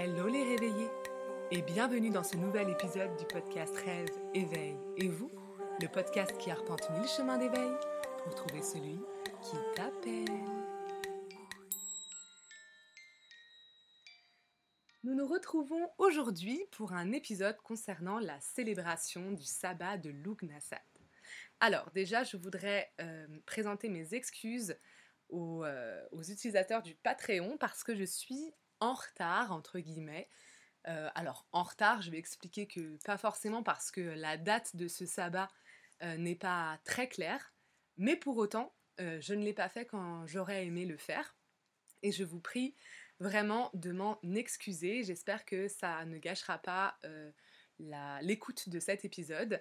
Hello les réveillés et bienvenue dans ce nouvel épisode du podcast Rêve, Éveil et vous, le podcast qui arpente mille chemins d'éveil pour trouver celui qui t'appelle. Nous nous retrouvons aujourd'hui pour un épisode concernant la célébration du sabbat de Lugnasad. Alors déjà, je voudrais euh, présenter mes excuses euh, aux, utilisateurs du Patreon parce que je suis en retard, entre guillemets. Euh, alors, en retard, je vais expliquer que pas forcément parce que la date de ce sabbat euh, n'est pas très claire, mais pour autant, euh, je ne l'ai pas fait quand j'aurais aimé le faire. Et je vous prie vraiment de m'en excuser. J'espère que ça ne gâchera pas l'écoute de cet épisode.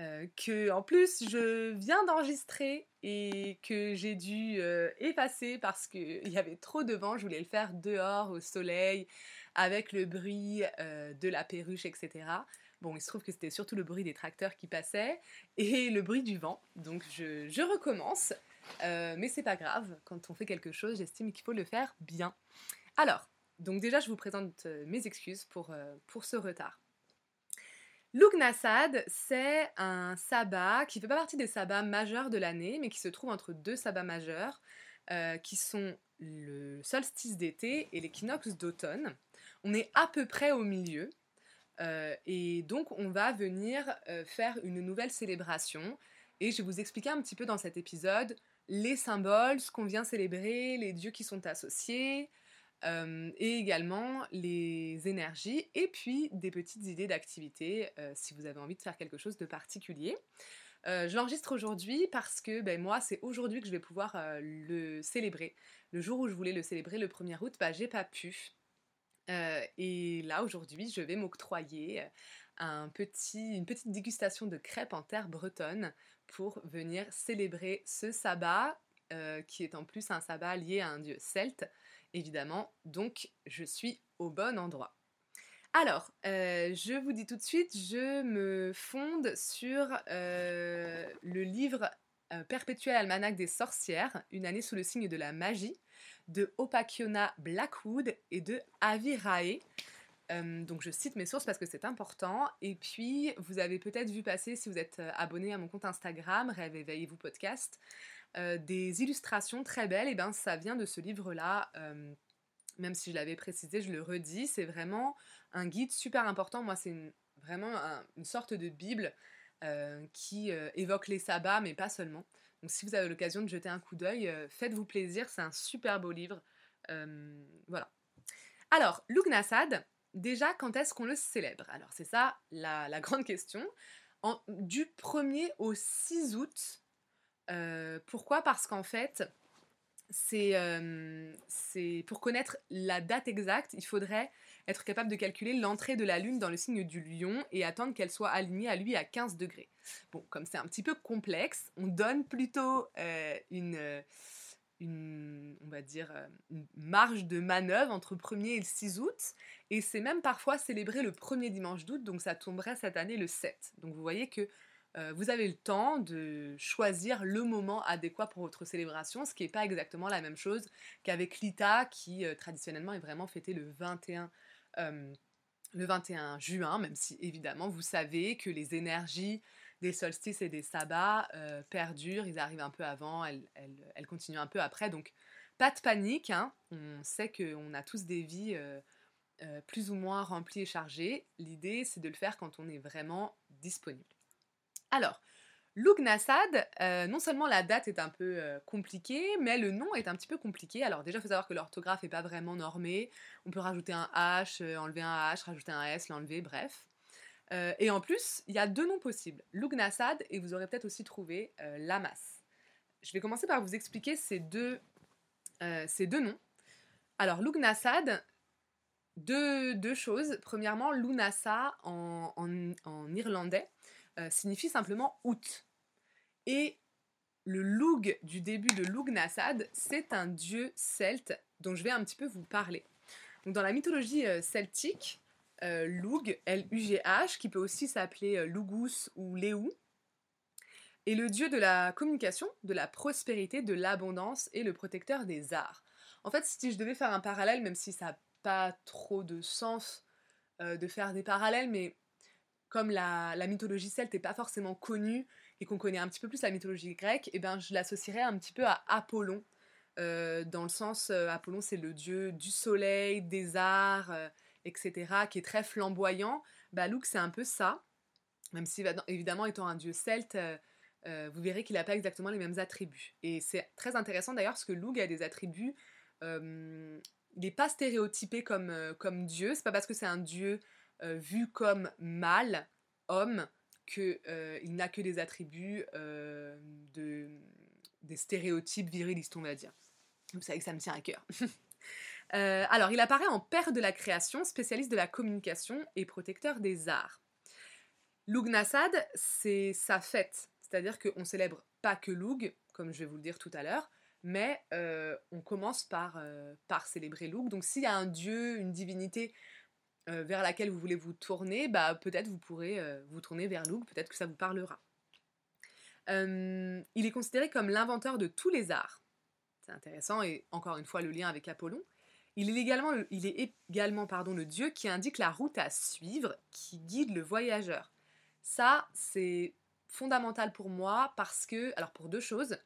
Euh, que en plus je viens d'enregistrer et que j'ai dû euh, effacer parce qu'il y avait trop de vent, je voulais le faire dehors au soleil avec le bruit euh, de la perruche, etc. Bon, il se trouve que c'était surtout le bruit des tracteurs qui passaient et le bruit du vent, donc je, je recommence. mais c'est pas grave, quand on fait quelque chose, j'estime qu'il faut le faire bien. Alors, donc déjà je vous présente mes excuses pour, pour ce retard. Lugnasad, c'est un sabbat qui ne fait pas partie des sabbats majeurs de l'année, mais qui se trouve entre deux sabbats majeurs, euh, qui sont le solstice d'été et l'équinoxe d'automne. On est à peu près au milieu, euh, et donc on va venir euh, faire une nouvelle célébration, et je vais vous expliquer un petit peu dans cet épisode les symboles, ce qu'on vient célébrer, les dieux qui sont associés, euh, et également les énergies et puis des petites idées d'activité euh, si vous avez envie de faire quelque chose de particulier. Euh, je l'enregistre aujourd'hui parce que ben, moi, c'est aujourd'hui que je vais pouvoir le célébrer. Le jour où je voulais le célébrer, le 1er août, bah, j'ai pas pu. et là, aujourd'hui, je vais m'octroyer une petite dégustation de crêpes en terre bretonne pour venir célébrer ce sabbat, qui est en plus un sabbat lié à un dieu celte évidemment, donc je suis au bon endroit. Alors, euh, je vous dis tout de suite, je me fonde sur euh, le livre euh, Perpétuel Almanach des sorcières, une année sous le signe de la magie, de Opakiona Blackwood et de Avi Rae. donc je cite mes sources parce que c'est important. Et puis, vous avez peut-être vu passer, si vous êtes abonné à mon compte Instagram, Rêve éveillez-vous podcast, euh, des illustrations très belles, et ben ça vient de ce livre-là. Euh, même si je l'avais précisé, je le redis, c'est vraiment un guide super important. Moi, c'est vraiment une sorte de Bible euh, qui évoque les sabbats, mais pas seulement. Donc si vous avez l'occasion de jeter un coup d'œil, faites-vous plaisir, c'est un super beau livre. voilà. Alors, Lugnasad, déjà, quand est-ce qu'on le célèbre? Alors c'est ça la, grande question. Du 1er au 6 août, euh, pourquoi? Parce qu'en fait, euh, c'est pour connaître la date exacte, il faudrait être capable de calculer l'entrée de la Lune dans le signe du lion et attendre qu'elle soit alignée à lui à 15 degrés. Bon, comme c'est un petit peu complexe, on donne plutôt euh, une, on va dire, marge de manœuvre entre 1er et le 6 août, et c'est même parfois célébré le premier dimanche d'août, donc ça tomberait cette année le 7. Donc vous voyez que euh, vous avez le temps de choisir le moment adéquat pour votre célébration, ce qui n'est pas exactement la même chose qu'avec l'ITA qui euh, traditionnellement est vraiment fêté le 21, euh, le 21 juin, même si évidemment vous savez que les énergies des solstices et des sabbats perdurent, ils arrivent un peu avant, elles, continuent un peu après, donc pas de panique, hein. on sait qu'on a tous des vies plus ou moins remplies et chargées, l'idée c'est de le faire quand on est vraiment disponible. Alors, Lugnasad, euh, non seulement la date est un peu euh, compliquée, mais le nom est un petit peu compliqué. Alors déjà, il faut savoir que l'orthographe n'est pas vraiment normée. On peut rajouter un H, euh, enlever un H, rajouter un S, l'enlever, bref. et en plus, il y a deux noms possibles. Lugnasad et vous aurez peut-être aussi trouvé Lamas. Je vais commencer par vous expliquer ces deux, noms. Alors, Lugnasad, deux, deux choses. Premièrement, Lunasa en irlandais euh, signifie simplement août. Et le Lug du début de Lugnasad, c'est un dieu celte dont je vais un petit peu vous parler. Donc dans la mythologie euh, celtique, euh, Lug, L-U-G-H, qui peut aussi s'appeler Lugus ou Léou, est le dieu de la communication, de la prospérité, de l'abondance et le protecteur des arts. En fait, si je devais faire un parallèle, même si ça n'a pas trop de sens euh, de faire des parallèles, mais comme la, mythologie celte n'est pas forcément connue et qu'on connaît un petit peu plus la mythologie grecque, eh ben, je l'associerais un petit peu à Apollon. Euh, dans le sens, euh, Apollon c'est le dieu du soleil, des arts, etc., qui est très flamboyant. Bah, Luke c'est un peu ça, même si évidemment étant un dieu celte, vous verrez qu'il n'a pas exactement les mêmes attributs. Et c'est très intéressant d'ailleurs parce que Lug a des attributs il n'est pas stéréotypé comme, euh, comme Dieu. C'est pas parce que c'est un Dieu euh, vu comme mâle, homme, qu'il euh, n'a que des attributs de, des stéréotypes virilistes, on va dire. Vous savez que ça me tient à cœur. alors, il apparaît en père de la création, spécialiste de la communication et protecteur des arts. Lugnasad, c'est sa fête, c'est-à-dire qu'on célèbre pas que Lug, comme je vais vous le dire tout à l'heure, mais euh, on commence par, euh, par célébrer Lug. Donc s'il y a un dieu, une divinité euh, vers laquelle vous voulez vous tourner, bah, peut-être vous pourrez vous tourner vers Lug, peut-être que ça vous parlera. il est considéré comme l'inventeur de tous les arts. C'est intéressant, et encore une fois le lien avec Apollon. Il est également, il est également pardon, le dieu qui indique la route à suivre, qui guide le voyageur. Ça, c'est fondamental pour moi parce que, alors pour deux choses,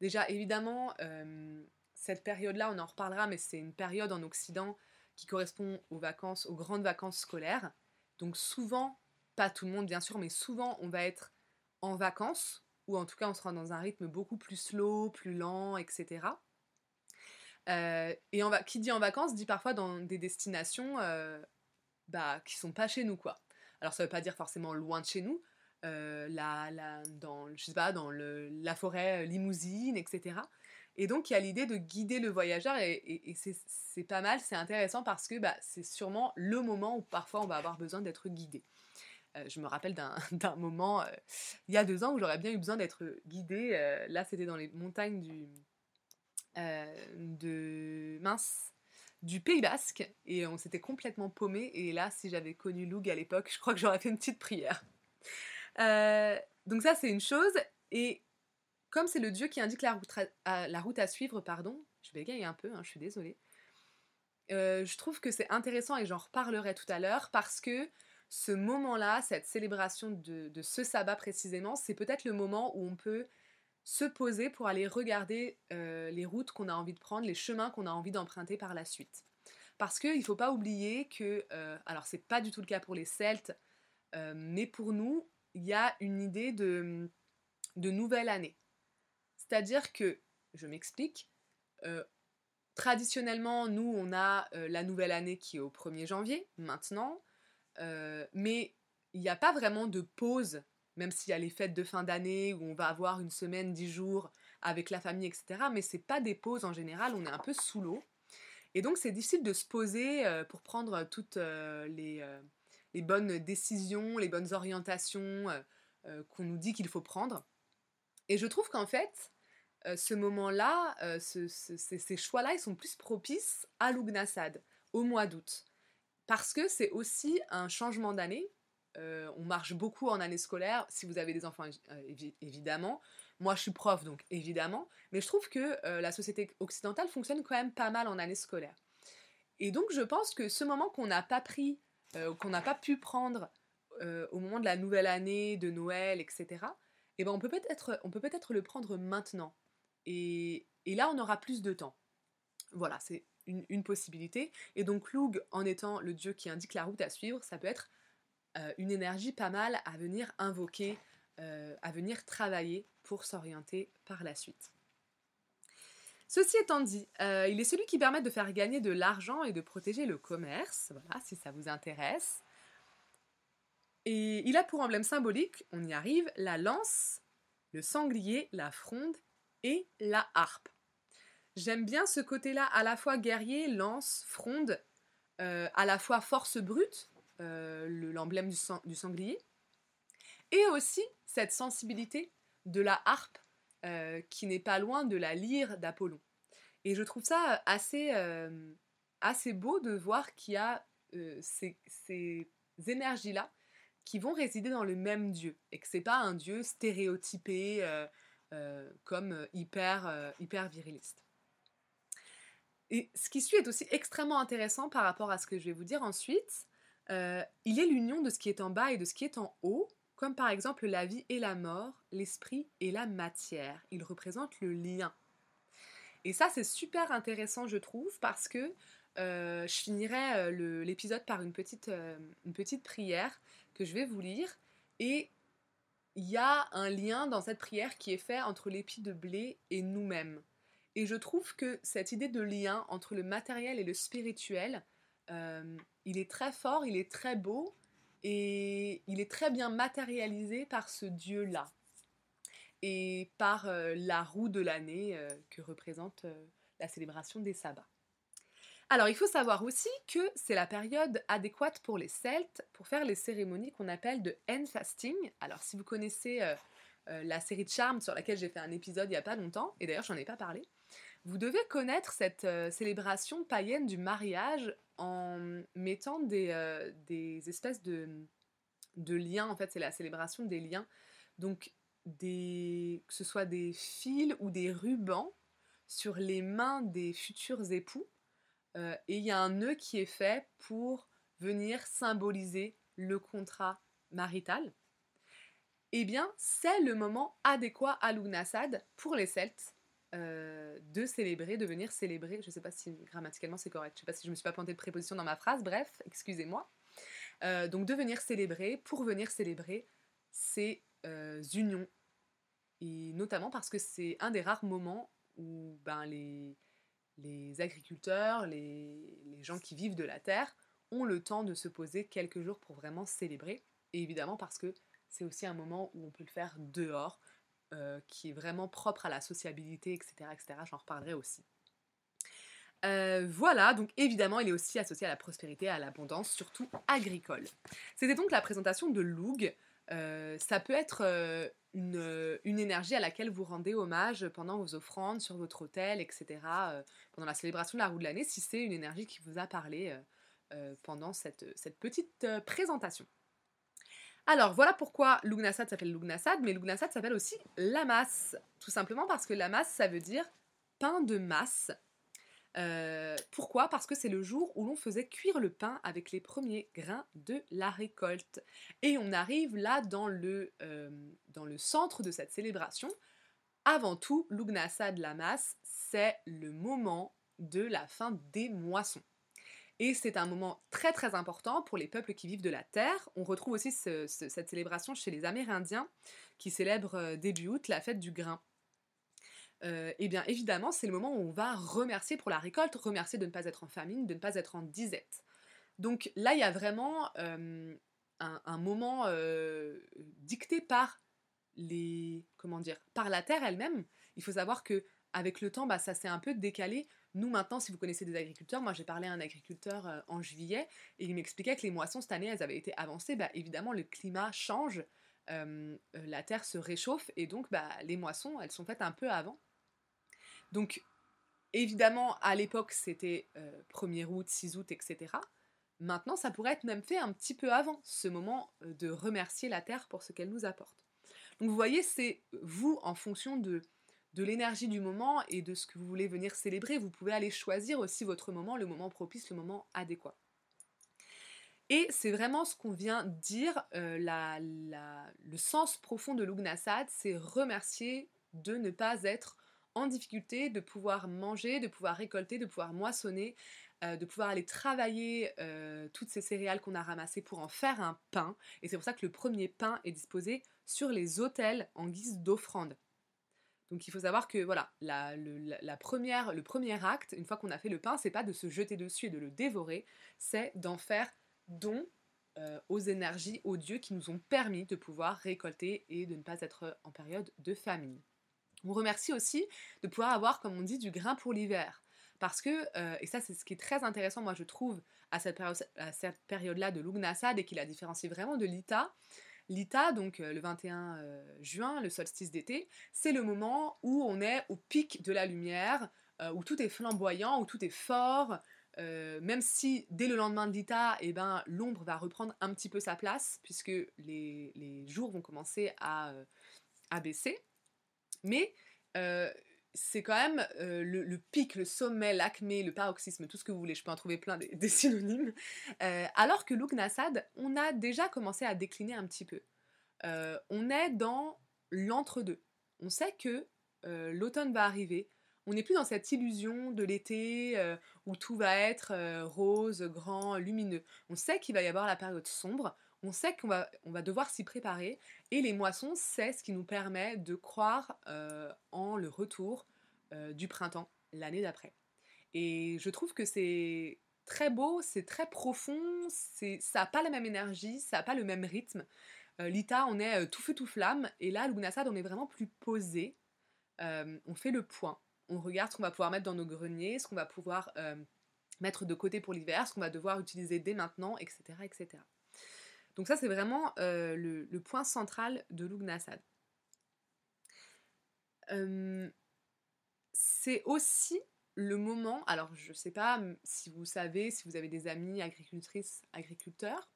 Déjà, évidemment, euh, cette période-là, on en reparlera, mais c'est une période en Occident qui correspond aux vacances, aux grandes vacances scolaires. Donc souvent, pas tout le monde bien sûr, mais souvent on va être en vacances, ou en tout cas on sera dans un rythme beaucoup plus slow, plus lent, etc. Euh, et va, qui dit en vacances dit parfois dans des destinations euh, bah, qui sont pas chez nous quoi. Alors ça veut pas dire forcément loin de chez nous, euh, la, la, dans, je sais pas, dans le, la forêt euh, limousine, etc. Et donc, il y a l'idée de guider le voyageur, et, c'est pas mal, c'est intéressant parce que bah, c'est sûrement le moment où parfois on va avoir besoin d'être guidé. Euh, je me rappelle d'un moment, il y a deux ans, où j'aurais bien eu besoin d'être guidé. là, c'était dans les montagnes du, de mince, du Pays Basque, et on s'était complètement paumé. Et là, si j'avais connu Loug à l'époque, je crois que j'aurais fait une petite prière. Euh, donc ça, c'est une chose. Et comme c'est le dieu qui indique la route à, suivre, pardon, je bégaye un peu, hein, je suis désolée. Euh, je trouve que c'est intéressant et j'en reparlerai tout à l'heure parce que ce moment-là, cette célébration de, ce sabbat précisément, c'est peut-être le moment où on peut se poser pour aller regarder euh, les routes qu'on a envie de prendre, les chemins qu'on a envie d'emprunter par la suite. Parce qu'il ne faut pas oublier que, alors c'est pas du tout le cas pour les Celtes, mais pour nous, il y a une idée de nouvelle année. C'est-à-dire que, je m'explique, euh, traditionnellement, nous, on a euh, la nouvelle année qui est au 1er janvier, maintenant, euh, mais il n'y a pas vraiment de pause, même s'il y a les fêtes de fin d'année où on va avoir une semaine, dix jours avec la famille, etc. Mais c'est pas des pauses en général, on est un peu sous l'eau. Et donc c'est difficile de se poser pour prendre toutes les bonnes décisions, les bonnes orientations qu'on nous dit qu'il faut prendre. Et je trouve qu'en fait, euh, ce moment-là, ces choix-là, ils sont plus propices à l'Ugnasad, au mois d'août. Parce que c'est aussi un changement d'année. on marche beaucoup en année scolaire, si vous avez des enfants, évidemment. Moi, je suis prof, donc évidemment. Mais je trouve que la société occidentale fonctionne quand même pas mal en année scolaire. Et donc, je pense que ce moment qu'on n'a pas pris euh, qu'on n'a pas pu prendre euh, au moment de la nouvelle année, de Noël, etc., eh ben on peut peut-être le prendre maintenant. Et, là, on aura plus de temps. Voilà, c'est une, possibilité. Et donc Lug, en étant le dieu qui indique la route à suivre, ça peut être euh, une énergie pas mal à venir invoquer, à venir travailler pour s'orienter par la suite. Ceci étant dit, euh, il est celui qui permet de faire gagner de l'argent et de protéger le commerce, voilà, si ça vous intéresse. Et il a pour emblème symbolique, on y arrive, la lance, le sanglier, la fronde et la harpe. J'aime bien ce côté-là, à la fois guerrier, lance, fronde, euh, à la fois force brute, euh, l'emblème du sanglier, et aussi cette sensibilité de la harpe euh, qui n'est pas loin de la lyre d'Apollon. Et je trouve ça assez, assez beau de voir qu'il y a euh, ces, énergies-là qui vont résider dans le même dieu et que c'est pas un dieu stéréotypé comme hyper, hyper viriliste. Et ce qui suit est aussi extrêmement intéressant par rapport à ce que je vais vous dire ensuite. Euh, il est l'union de ce qui est en bas et de ce qui est en haut, comme par exemple la vie et la mort, l'esprit et la matière. Il représente le lien. Et ça, c'est super intéressant, je trouve, parce que euh, je finirai euh, l'épisode par une petite, une petite prière que je vais vous lire. Et il y a un lien dans cette prière qui est fait entre l'épi de blé et nous-mêmes. Et je trouve que cette idée de lien entre le matériel et le spirituel, euh, il est très fort, il est très beau et il est très bien matérialisé par ce Dieu-là et par euh, la roue de l'année euh, que représente la célébration des sabbats. Alors il faut savoir aussi que c'est la période adéquate pour les Celtes pour faire les cérémonies qu'on appelle de end fasting. Alors si vous connaissez la série de Charmes sur laquelle j'ai fait un épisode il n'y a pas longtemps, et d'ailleurs j'en ai pas parlé, vous devez connaître cette euh, célébration païenne du mariage en mettant des, euh, espèces de, liens. En fait, c'est la célébration des liens. Donc, que ce soit des fils ou des rubans sur les mains des futurs époux. Euh, et il y a un nœud qui est fait pour venir symboliser le contrat marital. Eh bien, c'est le moment adéquat à l'Ugnasad pour les Celtes euh, de célébrer, de venir célébrer. Je ne sais pas si grammaticalement c'est correct, je ne sais pas si je me suis pas pointé de préposition dans ma phrase, bref, excusez-moi. Euh, donc de venir célébrer, pour venir célébrer ces unions. Et notamment parce que c'est un des rares moments où ben, les, les agriculteurs, les, gens qui vivent de la terre ont le temps de se poser quelques jours pour vraiment célébrer. Et évidemment parce que c'est aussi un moment où on peut le faire dehors, euh, qui est vraiment propre à la sociabilité, etc. etc. J'en reparlerai aussi. Euh, voilà, donc évidemment, il est aussi associé à la prospérité, à l'abondance, surtout agricole. C'était donc la présentation de Loug. Euh, ça peut être une, une, énergie à laquelle vous rendez hommage pendant vos offrandes, sur votre hôtel, etc., pendant la célébration de la roue de l'année, si c'est une énergie qui vous a parlé pendant cette, cette petite présentation. Alors voilà pourquoi Lugnasad s'appelle Lugnasad, mais Lugnasad s'appelle aussi la masse. Tout simplement parce que la masse, ça veut dire pain de masse. Euh, pourquoi? Parce que c'est le jour où l'on faisait cuire le pain avec les premiers grains de la récolte. Et on arrive là dans le, euh, dans le centre de cette célébration. Avant tout, Lugnasad la masse, c'est le moment de la fin des moissons. Et c'est un moment très très important pour les peuples qui vivent de la terre. On retrouve aussi cette célébration chez les Amérindiens qui célèbrent euh, début août la fête du grain. Euh, eh bien évidemment, c'est le moment où on va remercier pour la récolte, remercier de ne pas être en famine, de ne pas être en disette. Donc là, il y a vraiment euh, un, moment dicté par les comment dire par la terre elle-même. Il faut savoir que avec le temps, bah, ça s'est un peu décalé. Nous, maintenant, si vous connaissez des agriculteurs, moi j'ai parlé à un agriculteur euh, en juillet et il m'expliquait que les moissons cette année, elles avaient été avancées. Bah, évidemment, le climat change, euh, euh, la terre se réchauffe et donc bah, les moissons, elles sont faites un peu avant. Donc, évidemment, à l'époque, c'était 1er août, 6 août, etc. Maintenant, ça pourrait être même fait un petit peu avant, ce moment de remercier la terre pour ce qu'elle nous apporte. Donc, vous voyez, c'est vous, en fonction de de l'énergie du moment et de ce que vous voulez venir célébrer. Vous pouvez aller choisir aussi votre moment, le moment propice, le moment adéquat. Et c'est vraiment ce qu'on vient dire, euh, le sens profond de l'Ugnasad, c'est remercier de ne pas être en difficulté, de pouvoir manger, de pouvoir récolter, de pouvoir moissonner, euh, de pouvoir aller travailler euh, toutes ces céréales qu'on a ramassées pour en faire un pain. Et c'est pour ça que le premier pain est disposé sur les autels en guise d'offrande. Donc il faut savoir que voilà, la, première, le premier acte, une fois qu'on a fait le pain, c'est pas de se jeter dessus et de le dévorer, c'est d'en faire don euh, aux énergies, aux dieux qui nous ont permis de pouvoir récolter et de ne pas être en période de famine. On remercie aussi de pouvoir avoir, comme on dit, du grain pour l'hiver. Parce que, euh, et ça c'est ce qui est très intéressant, moi je trouve, à cette, période-là de l'Ugnasad et qui la différencie vraiment de l'Ita, L'ITA, donc euh, le 21 euh, juin, le solstice d'été, c'est le moment où on est au pic de la lumière, où tout est flamboyant, où tout est fort, même si dès le lendemain de l'ITA, eh ben, l'ombre va reprendre un petit peu sa place, puisque les, jours vont commencer à, baisser. Mais c'est quand même euh, le, pic, le sommet, l'acmé, le paroxysme, tout ce que vous voulez, je peux en trouver plein des, synonymes. Euh, alors que Lugnasad, on a déjà commencé à décliner un petit peu. Euh, on est dans l'entre-deux. On sait que l'automne va arriver. On n'est plus dans cette illusion de l'été où tout va être rose, grand, lumineux. On sait qu'il va y avoir la période sombre on sait qu'on va, devoir s'y préparer et les moissons, c'est ce qui nous permet de croire euh, en le retour euh, du printemps l'année d'après. Et je trouve que c'est très beau, c'est très profond, ça n'a pas la même énergie, ça n'a pas le même rythme. Euh, Lita, on est tout feu tout flamme, et là, Lugnasad, on est vraiment plus posé. on fait le point, on regarde ce qu'on va pouvoir mettre dans nos greniers, ce qu'on va pouvoir mettre de côté pour l'hiver, ce qu'on va devoir utiliser dès maintenant, etc. etc. Donc ça, c'est vraiment euh, le, point central de Lugnasad. Euh, c'est aussi le moment, alors je ne sais pas si vous savez, si vous avez des amis agricultrices, agriculteurs,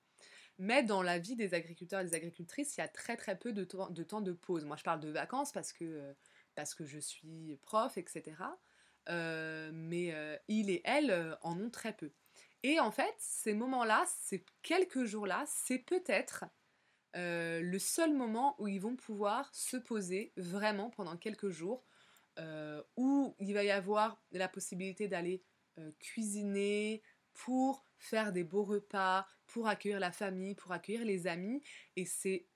mais dans la vie des agriculteurs et des agricultrices, il y a très très peu de temps de, pause. Moi je parle de vacances parce que, euh, parce que je suis prof, etc. mais il et elle en ont très peu. Et en fait, ces moments-là, ces quelques jours-là, c'est peut-être euh, le seul moment où ils vont pouvoir se poser vraiment pendant quelques jours, euh, où il va y avoir la possibilité d'aller euh, cuisiner pour faire des beaux repas, pour accueillir la famille, pour accueillir les amis. Et c'est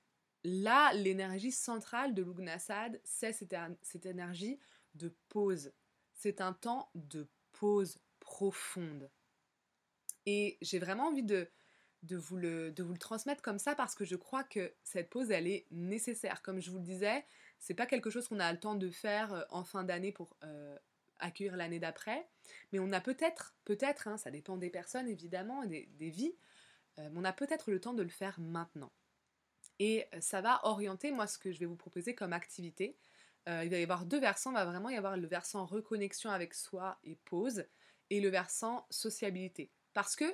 là l'énergie centrale de Lugnasad, c'est cette, cette énergie de pause. C'est un temps de pause profonde. Et j'ai vraiment envie de, vous le transmettre comme ça parce que je crois que cette pause, elle est nécessaire. Comme je vous le disais, c'est pas quelque chose qu'on a le temps de faire euh, en fin d'année pour euh, accueillir l'année d'après, mais on a peut-être, peut-être, hein, ça dépend des personnes évidemment, des, des vies, euh, mais on a peut-être le temps de le faire maintenant. Et ça va orienter, moi, ce que je vais vous proposer comme activité. il va y avoir deux versants, il va vraiment y avoir le versant reconnexion avec soi et pause, et le versant sociabilité. Parce que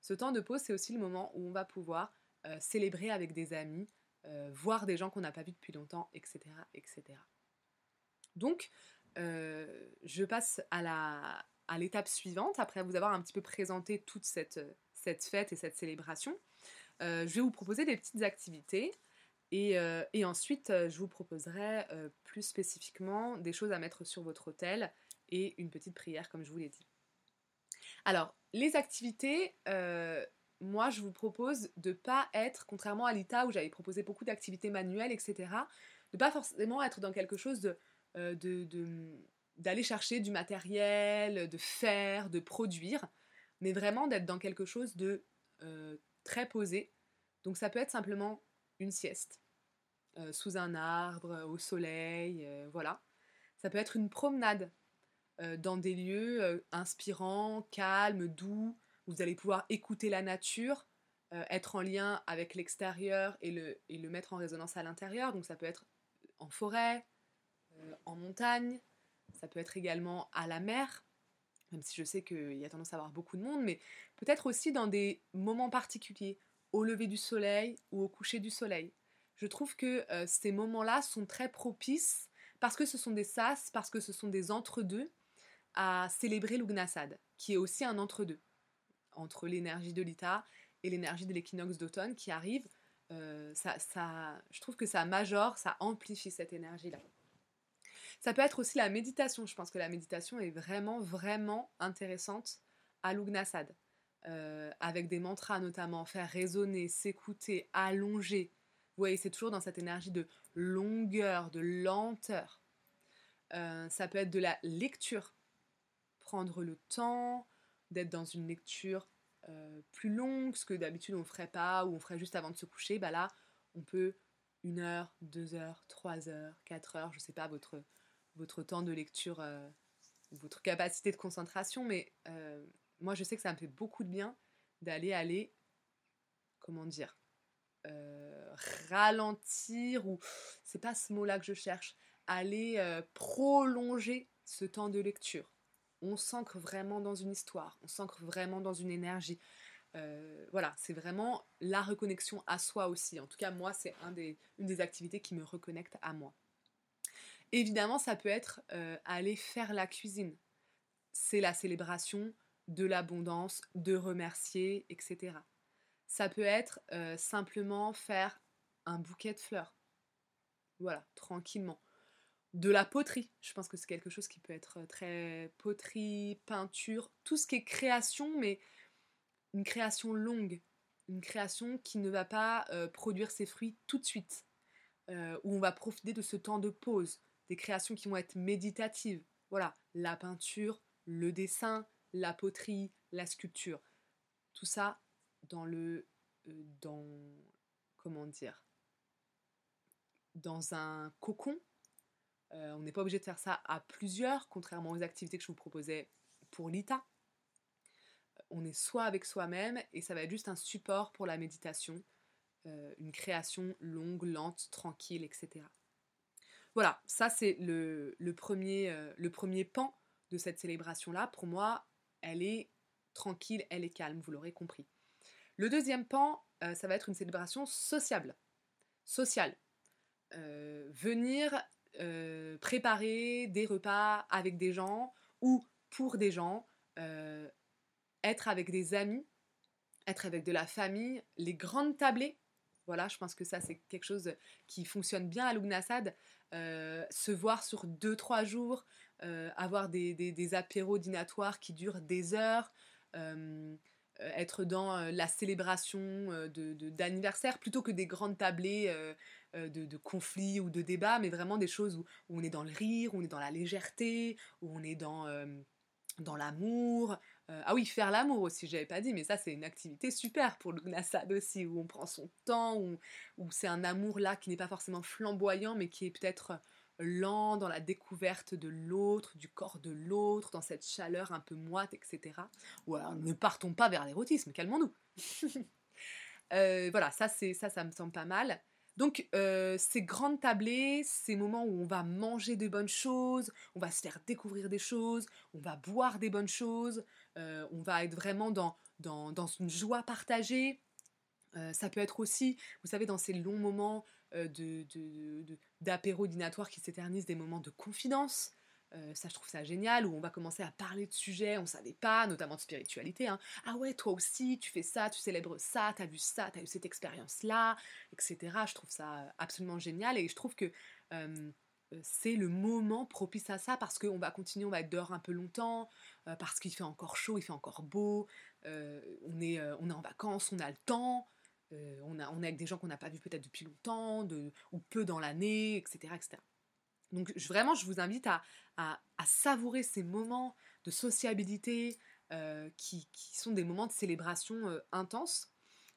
ce temps de pause, c'est aussi le moment où on va pouvoir euh, célébrer avec des amis, euh, voir des gens qu'on n'a pas vus depuis longtemps, etc. etc. Donc, euh, je passe à à l'étape suivante, après vous avoir un petit peu présenté toute cette, cette fête et cette célébration. je vais vous proposer des petites activités et, et ensuite je vous proposerai plus spécifiquement des choses à mettre sur votre hôtel et une petite prière comme je vous l'ai dit. Alors, les activités, euh, moi je vous propose de pas être, contrairement à l'ITA où j'avais proposé beaucoup d'activités manuelles, etc., de pas forcément être dans quelque chose de, euh, d'aller chercher du matériel, de faire, de produire, mais vraiment d'être dans quelque chose de euh, très posé. Donc ça peut être simplement une sieste, sous un arbre, au soleil, voilà. Ça peut être une promenade euh, dans des lieux euh, inspirants, calmes, doux, où vous allez pouvoir écouter la nature, euh, être en lien avec l'extérieur et le, et le mettre en résonance à l'intérieur. Donc ça peut être en forêt, en montagne, ça peut être également à la mer, même si je sais qu'il y a tendance à avoir beaucoup de monde, mais peut-être aussi dans des moments particuliers, au lever du soleil ou au coucher du soleil. Je trouve que ces moments-là sont très propices parce que ce sont des sas, parce que ce sont des entre-deux, à célébrer l'Ugnasad, qui est aussi un entre-deux, entre, l'énergie de l'Ita et l'énergie de l'équinoxe d'automne qui arrive. Euh, ça, je trouve que ça majore, ça amplifie cette énergie-là. Ça peut être aussi la méditation. Je pense que la méditation est vraiment, vraiment intéressante à l'Ugnasad. Euh, avec des mantras notamment, faire résonner, s'écouter, allonger. Vous voyez, c'est toujours dans cette énergie de longueur, de lenteur. Euh, ça peut être de la lecture prendre le temps d'être dans une lecture euh, plus longue, ce que d'habitude on ne ferait pas ou on ferait juste avant de se coucher, bah là on peut une heure, deux heures, trois heures, quatre heures, je sais pas votre, votre temps de lecture, euh, votre capacité de concentration, mais euh, moi je sais que ça me fait beaucoup de bien d'aller aller, comment dire, ralentir ou c'est pas ce mot-là que je cherche, aller prolonger ce temps de lecture on s'ancre vraiment dans une histoire, on s'ancre vraiment dans une énergie. Euh, voilà, c'est vraiment la reconnexion à soi aussi. En tout cas, moi, c'est une des activités qui me reconnecte à moi. Évidemment, ça peut être euh, aller faire la cuisine. C'est la célébration de l'abondance, de remercier, etc. Ça peut être euh, simplement faire un bouquet de fleurs. Voilà, tranquillement. De la poterie, je pense que c'est quelque chose qui peut être euh, très poterie, peinture, tout ce qui est création, mais une création longue, une création qui ne va pas produire ses fruits tout de suite, où on va profiter de ce temps de pause, des créations qui vont être méditatives. Voilà, la peinture, le dessin, la poterie, la sculpture. Tout ça dans le. Euh, dans. Comment dire Dans un cocon. Euh, on n'est pas obligé de faire ça à plusieurs, contrairement aux activités que je vous proposais pour l'ITA. On est soit avec soi-même et ça va être juste un support pour la méditation, euh, une création longue, lente, tranquille, etc. Voilà, ça c'est le, premier, euh, pan de cette célébration-là. Pour moi, elle est tranquille, elle est calme, vous l'aurez compris. Le deuxième pan, euh, ça va être une célébration sociable. Sociale. Euh, venir préparer des repas avec des gens ou pour des gens, être avec des amis, être avec de la famille, les grandes tablées. Voilà, je pense que ça c'est quelque chose qui fonctionne bien à Lugnasad. Euh, se voir sur 2-3 jours, euh, avoir des, des, apéros dînatoires qui durent des heures, euh, être dans la célébration d'anniversaire de, plutôt que des grandes tablées de, conflits ou de débats, mais vraiment des choses où, on est dans le rire, où on est dans la légèreté, où on est dans, dans l'amour, euh, ah oui, faire l'amour aussi, j'avais pas dit, mais ça c'est une activité super pour le Gnassad aussi, où on prend son temps, où, c'est un amour là qui n'est pas forcément flamboyant, mais qui est peut-être lent dans la découverte de l'autre, du corps de l'autre, dans cette chaleur un peu moite, etc. Ou alors ne partons pas vers l'érotisme, calmons-nous. Euh, voilà, ça c'est ça, ça me semble pas mal. Donc, euh, ces grandes tablées, ces moments où on va manger de bonnes choses, on va se faire découvrir des choses, on va boire des bonnes choses, euh, on va être vraiment dans, dans, une joie partagée. Euh, ça peut être aussi, vous savez, dans ces longs moments d'apéro dînatoire qui s'éternisent, des moments de confidence. Euh, ça, je trouve ça génial, où on va commencer à parler de sujets, on savait pas, notamment de spiritualité. Hein. Ah ouais, toi aussi, tu fais ça, tu célèbres ça, tu as vu ça, tu as eu cette expérience-là, etc. Je trouve ça absolument génial et je trouve que euh, c'est le moment propice à ça parce qu'on va continuer, on va être dehors un peu longtemps, euh, parce qu'il fait encore chaud, il fait encore beau, on, est, on est en vacances, on a le temps. on, a, on est avec des gens qu'on n'a pas vu peut-être depuis longtemps, de, ou peu dans l'année, etc., etc. Donc vraiment, je vous invite à, savourer ces moments de sociabilité euh, qui, sont des moments de célébration euh, intense.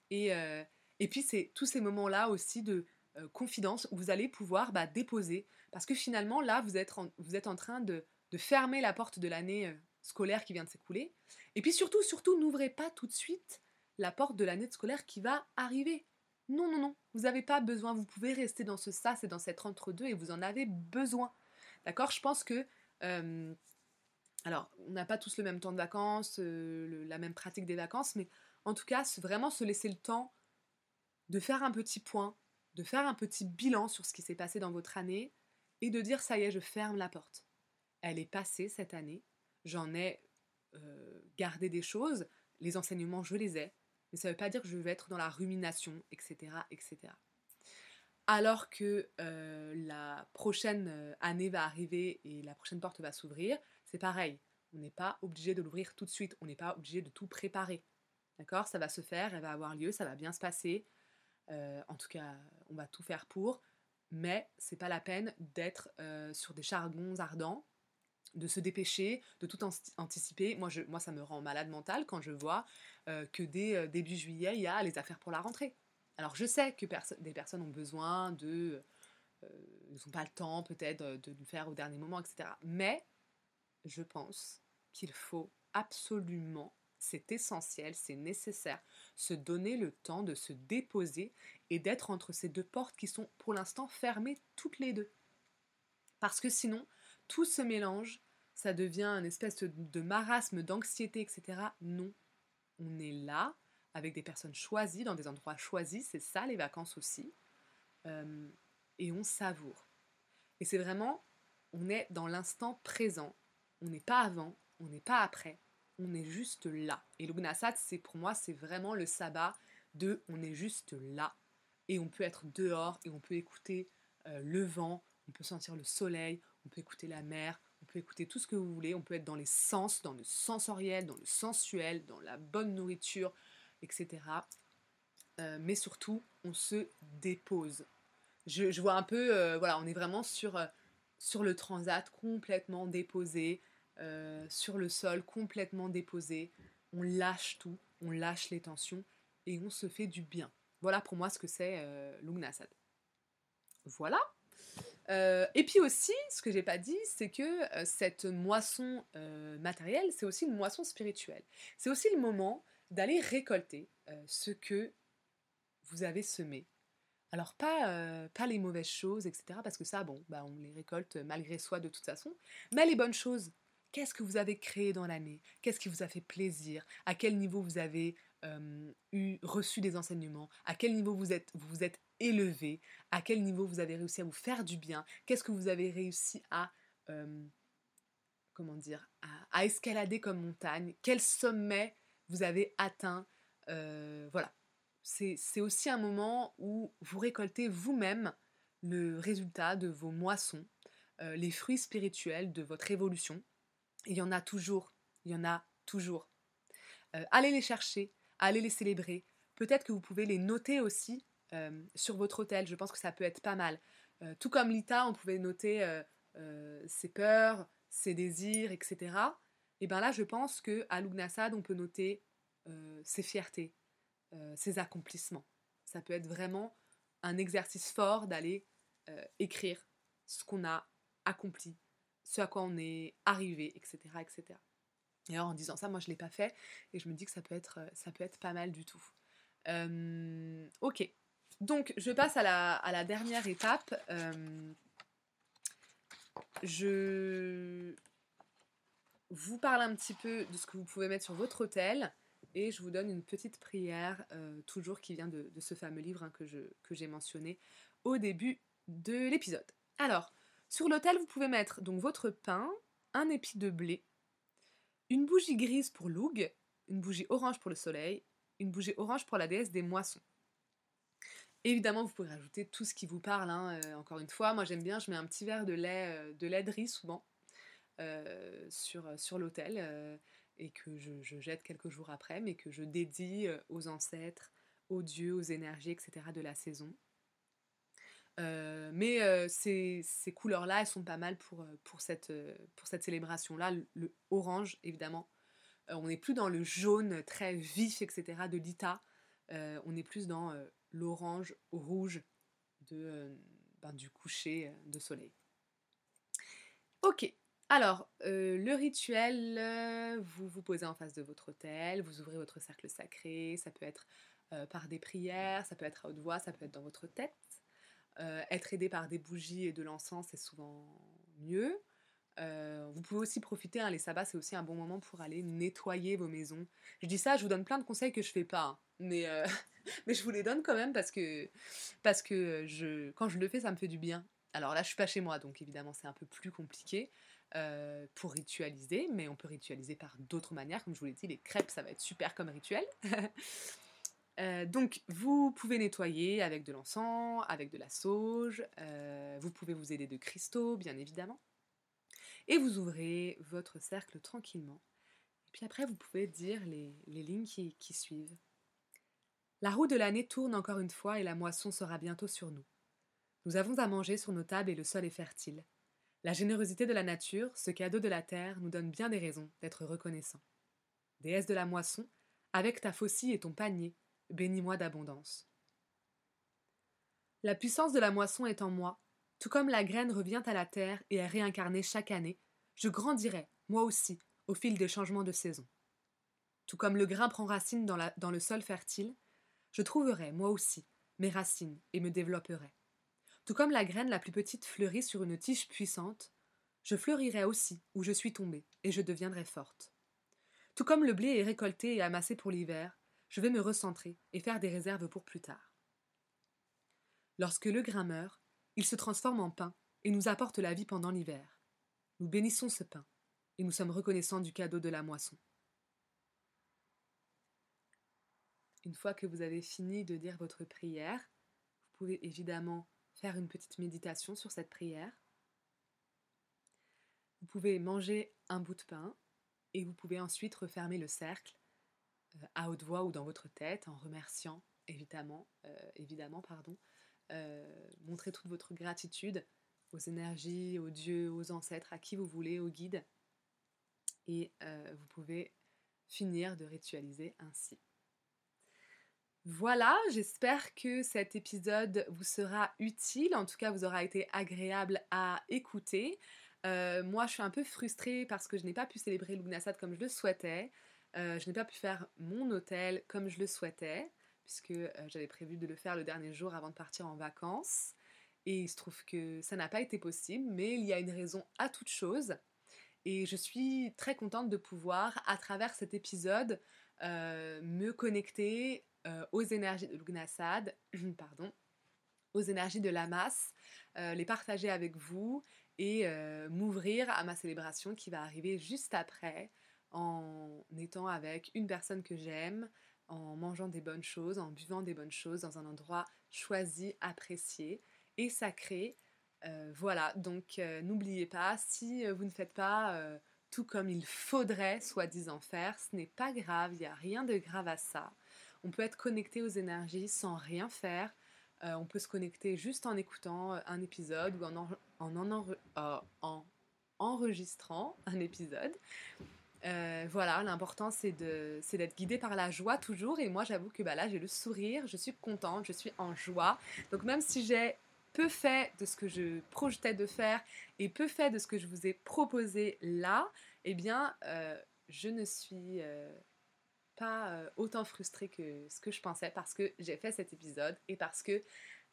Et, euh, et puis, tous ces moments-là aussi de confidence où vous allez pouvoir bah, déposer. Parce que finalement, là, vous êtes en, vous êtes en train de, de fermer la porte de l'année scolaire qui vient de s'écouler. Et puis surtout, surtout, n'ouvrez pas tout de suite la porte de l'année scolaire qui va arriver. Non, non, non, vous n'avez pas besoin, vous pouvez rester dans ce sas et dans cet entre-deux et vous en avez besoin. D'accord? Je pense que... Euh, alors, on n'a pas tous le même temps de vacances, euh, la même pratique des vacances, mais en tout cas, vraiment se laisser le temps de faire un petit point, de faire un petit bilan sur ce qui s'est passé dans votre année et de dire ça y est, je ferme la porte. Elle est passée cette année, j'en ai euh, gardé des choses, les enseignements, je les ai, mais ça ne veut pas dire que je vais être dans la rumination, etc. etc. Alors que euh, la prochaine euh, année va arriver et la prochaine porte va s'ouvrir, c'est pareil. On n'est pas obligé de l'ouvrir tout de suite, on n'est pas obligé de tout préparer. D'accord? Ça va se faire, elle va avoir lieu, ça va bien se passer. Euh, en tout cas, on va tout faire pour, mais c'est pas la peine d'être sur des charbons ardents de se dépêcher, de tout anticiper. Moi, moi, ça me rend malade mental quand je vois euh, que dès euh, début juillet, il y a les affaires pour la rentrée. Alors, je sais que des personnes ont besoin de... Euh, ils n'ont pas le temps peut-être de, le faire au dernier moment, etc. Mais je pense qu'il faut absolument, c'est essentiel, c'est nécessaire, se donner le temps de se déposer et d'être entre ces deux portes qui sont pour l'instant fermées toutes les deux. Parce que sinon, tout se mélange, ça devient un espèce de marasme d'anxiété, etc. Non, on est là avec des personnes choisies, dans des endroits choisis, c'est ça les vacances aussi, euh, et on savoure. Et c'est vraiment on est dans l'instant présent. On n'est pas avant, on n'est pas après, on est juste là. Et l'Ugnasat, c'est pour moi, c'est vraiment le sabbat de on est juste là. Et on peut être dehors et on peut écouter euh, le vent, on peut sentir le soleil, on peut écouter la mer, on peut écouter tout ce que vous voulez, on peut être dans les sens, dans le sensoriel, dans le sensuel, dans la bonne nourriture, etc. Euh, mais surtout, on se dépose. Je, vois un peu, euh, voilà, on est vraiment sur, sur le transat complètement déposé, sur le sol complètement déposé. On lâche tout, on lâche les tensions et on se fait du bien. Voilà pour moi ce que c'est euh, Lugnasad. Voilà. Euh, et puis aussi, ce que j'ai pas dit, c'est que euh, cette moisson euh, matérielle, c'est aussi une moisson spirituelle. C'est aussi le moment d'aller récolter ce que vous avez semé. Alors pas, pas les mauvaises choses, etc. Parce que ça, bon, bah, on les récolte malgré soi de toute façon. Mais les bonnes choses. Qu'est-ce que vous avez créé dans l'année? Qu'est-ce qui vous a fait plaisir? À quel niveau vous avez eu, reçu des enseignements, à quel niveau vous êtes, vous, vous êtes élevé, à quel niveau vous avez réussi à vous faire du bien, qu'est-ce que vous avez réussi à, euh, comment dire, à, escalader comme montagne, quel sommet vous avez atteint, euh, voilà. C'est aussi un moment où vous récoltez vous-même le résultat de vos moissons, les fruits spirituels de votre évolution. Il y en a toujours, il y en a toujours. allez les chercher, allez les célébrer. Peut-être que vous pouvez les noter aussi euh, sur votre hôtel. Je pense que ça peut être pas mal. Euh, tout comme Lita, on pouvait noter euh, ses peurs, ses désirs, etc. Et bien là, je pense que à Lugnasad, on peut noter ses fiertés, ses accomplissements. Ça peut être vraiment un exercice fort d'aller écrire ce qu'on a accompli, ce à quoi on est arrivé, etc. etc. Et en disant ça, moi je ne l'ai pas fait et je me dis que ça peut être, ça peut être pas mal du tout. Ok, donc je passe à la, dernière étape. Euh, je vous parle un petit peu de ce que vous pouvez mettre sur votre hôtel et je vous donne une petite prière, toujours qui vient de, ce fameux livre hein, que j'ai mentionné au début de l'épisode. Alors, sur l'hôtel, vous pouvez mettre donc votre pain, un épi de blé, une bougie grise pour Loug, une bougie orange pour le soleil, une bougie orange pour la déesse des moissons. Évidemment, vous pouvez rajouter tout ce qui vous parle. Hein, euh, encore une fois, moi j'aime bien, je mets un petit verre de lait, euh, de lait de riz souvent euh, sur, sur l'autel et que je, je, jette quelques jours après, mais que je dédie aux ancêtres, aux dieux, aux énergies, etc. de la saison. Mais euh, ces, couleurs-là, elles sont pas mal pour, pour cette, pour cette célébration-là. Le, orange, évidemment. on n'est plus dans le jaune très vif, etc. de l'Ita. on est plus dans l'orange rouge de, ben, du coucher de soleil. Ok, alors, le rituel, vous vous posez en face de votre hôtel, vous ouvrez votre cercle sacré, ça peut être par des prières, ça peut être à haute voix, ça peut être dans votre tête. Euh, être aidé par des bougies et de l'encens, c'est souvent mieux. Euh, vous pouvez aussi profiter, hein, les sabbats, c'est aussi un bon moment pour aller nettoyer vos maisons. Je dis ça, je vous donne plein de conseils que je fais pas, hein. mais, euh, mais je vous les donne quand même parce que, parce que je, quand je le fais, ça me fait du bien. Alors là, je suis pas chez moi, donc évidemment, c'est un peu plus compliqué pour ritualiser, mais on peut ritualiser par d'autres manières. Comme je vous l'ai dit, les crêpes, ça va être super comme rituel. Euh, donc, vous pouvez nettoyer avec de l'encens, avec de la sauge, euh, vous pouvez vous aider de cristaux, bien évidemment. Et vous ouvrez votre cercle tranquillement. Et puis après, vous pouvez dire les, lignes qui, qui suivent. La roue de l'année tourne encore une fois et la moisson sera bientôt sur nous. Nous avons à manger sur nos tables et le sol est fertile. La générosité de la nature, ce cadeau de la terre, nous donne bien des raisons d'être reconnaissants. Déesse de la moisson, avec ta faucille et ton panier, bénis-moi d'abondance. La puissance de la moisson est en moi, tout comme la graine revient à la terre et est réincarnée chaque année, je grandirai, moi aussi, au fil des changements de saison. Tout comme le grain prend racine dans, dans le sol fertile, je trouverai, moi aussi, mes racines et me développerai. Tout comme la graine la plus petite fleurit sur une tige puissante, je fleurirai aussi où je suis tombée, et je deviendrai forte. Tout comme le blé est récolté et amassé pour l'hiver, je vais me recentrer et faire des réserves pour plus tard. Lorsque le grain meurt, il se transforme en pain et nous apporte la vie pendant l'hiver. Nous bénissons ce pain et nous sommes reconnaissants du cadeau de la moisson. Une fois que vous avez fini de dire votre prière, vous pouvez évidemment faire une petite méditation sur cette prière. Vous pouvez manger un bout de pain et vous pouvez ensuite refermer le cercle euh, à haute voix ou dans votre tête en remerciant évidemment, euh, pardon, euh, montrer toute votre gratitude aux énergies, aux dieux, aux ancêtres, à qui vous voulez, aux guides. Et vous pouvez finir de ritualiser ainsi. Voilà, j'espère que cet épisode vous sera utile, en tout cas vous aura été agréable à écouter. Euh, moi je suis un peu frustrée parce que je n'ai pas pu célébrer Lugnasad comme je le souhaitais. Euh, je n'ai pas pu faire mon hôtel comme je le souhaitais, puisque euh, j'avais prévu de le faire le dernier jour avant de partir en vacances. Et il se trouve que ça n'a pas été possible, mais il y a une raison à toute chose. Et je suis très contente de pouvoir, à travers cet épisode, me connecter euh, aux énergies de Lugnasad, pardon, aux énergies de la masse, euh, les partager avec vous et euh, m'ouvrir à ma célébration qui va arriver juste après en étant avec une personne que j'aime, en mangeant des bonnes choses, en buvant des bonnes choses dans un endroit choisi, apprécié et sacré. voilà, donc n'oubliez pas, si vous ne faites pas tout comme il faudrait, soi-disant, faire, ce n'est pas grave, il n'y a rien de grave à ça. On peut être connecté aux énergies sans rien faire. Euh, on peut se connecter juste en écoutant euh, un épisode ou en, en, euh, en enregistrant un épisode. voilà, l'important c'est d'être guidé par la joie toujours. Et moi j'avoue que bah, là j'ai le sourire, je suis contente, je suis en joie. Donc même si j'ai peu fait de ce que je projetais de faire et peu fait de ce que je vous ai proposé là, eh bien je ne suis pas euh, autant frustrée que ce que je pensais parce que j'ai fait cet épisode et parce que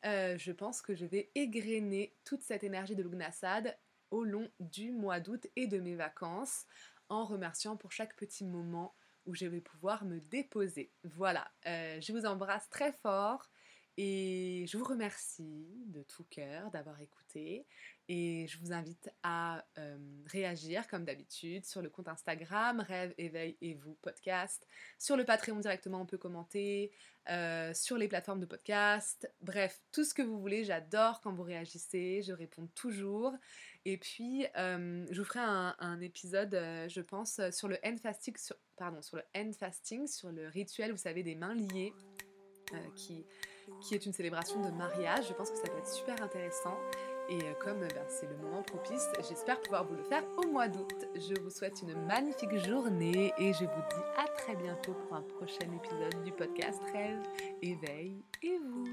euh, je pense que je vais égrener toute cette énergie de Lugnasad au long du mois d'août et de mes vacances en remerciant pour chaque petit moment où je vais pouvoir me déposer. Voilà, euh, je vous embrasse très fort et je vous remercie de tout cœur d'avoir écouté. Et je vous invite à euh, réagir comme d'habitude sur le compte Instagram Rêve, Éveil et vous podcast. Sur le Patreon directement, on peut commenter. Euh, sur les plateformes de podcast. Bref, tout ce que vous voulez. J'adore quand vous réagissez. Je réponds toujours. Et puis, euh, je vous ferai un, épisode, je pense, sur le end fasting, sur, pardon, sur le end sur le rituel, vous savez, des mains liées, qui qui est une célébration de mariage. Je pense que ça va être super intéressant. Et euh, comme ben, c'est le moment propice, j'espère pouvoir vous le faire au mois d'août. Je vous souhaite une magnifique journée et je vous dis à très bientôt pour un prochain épisode du podcast Rêve, Éveil et vous.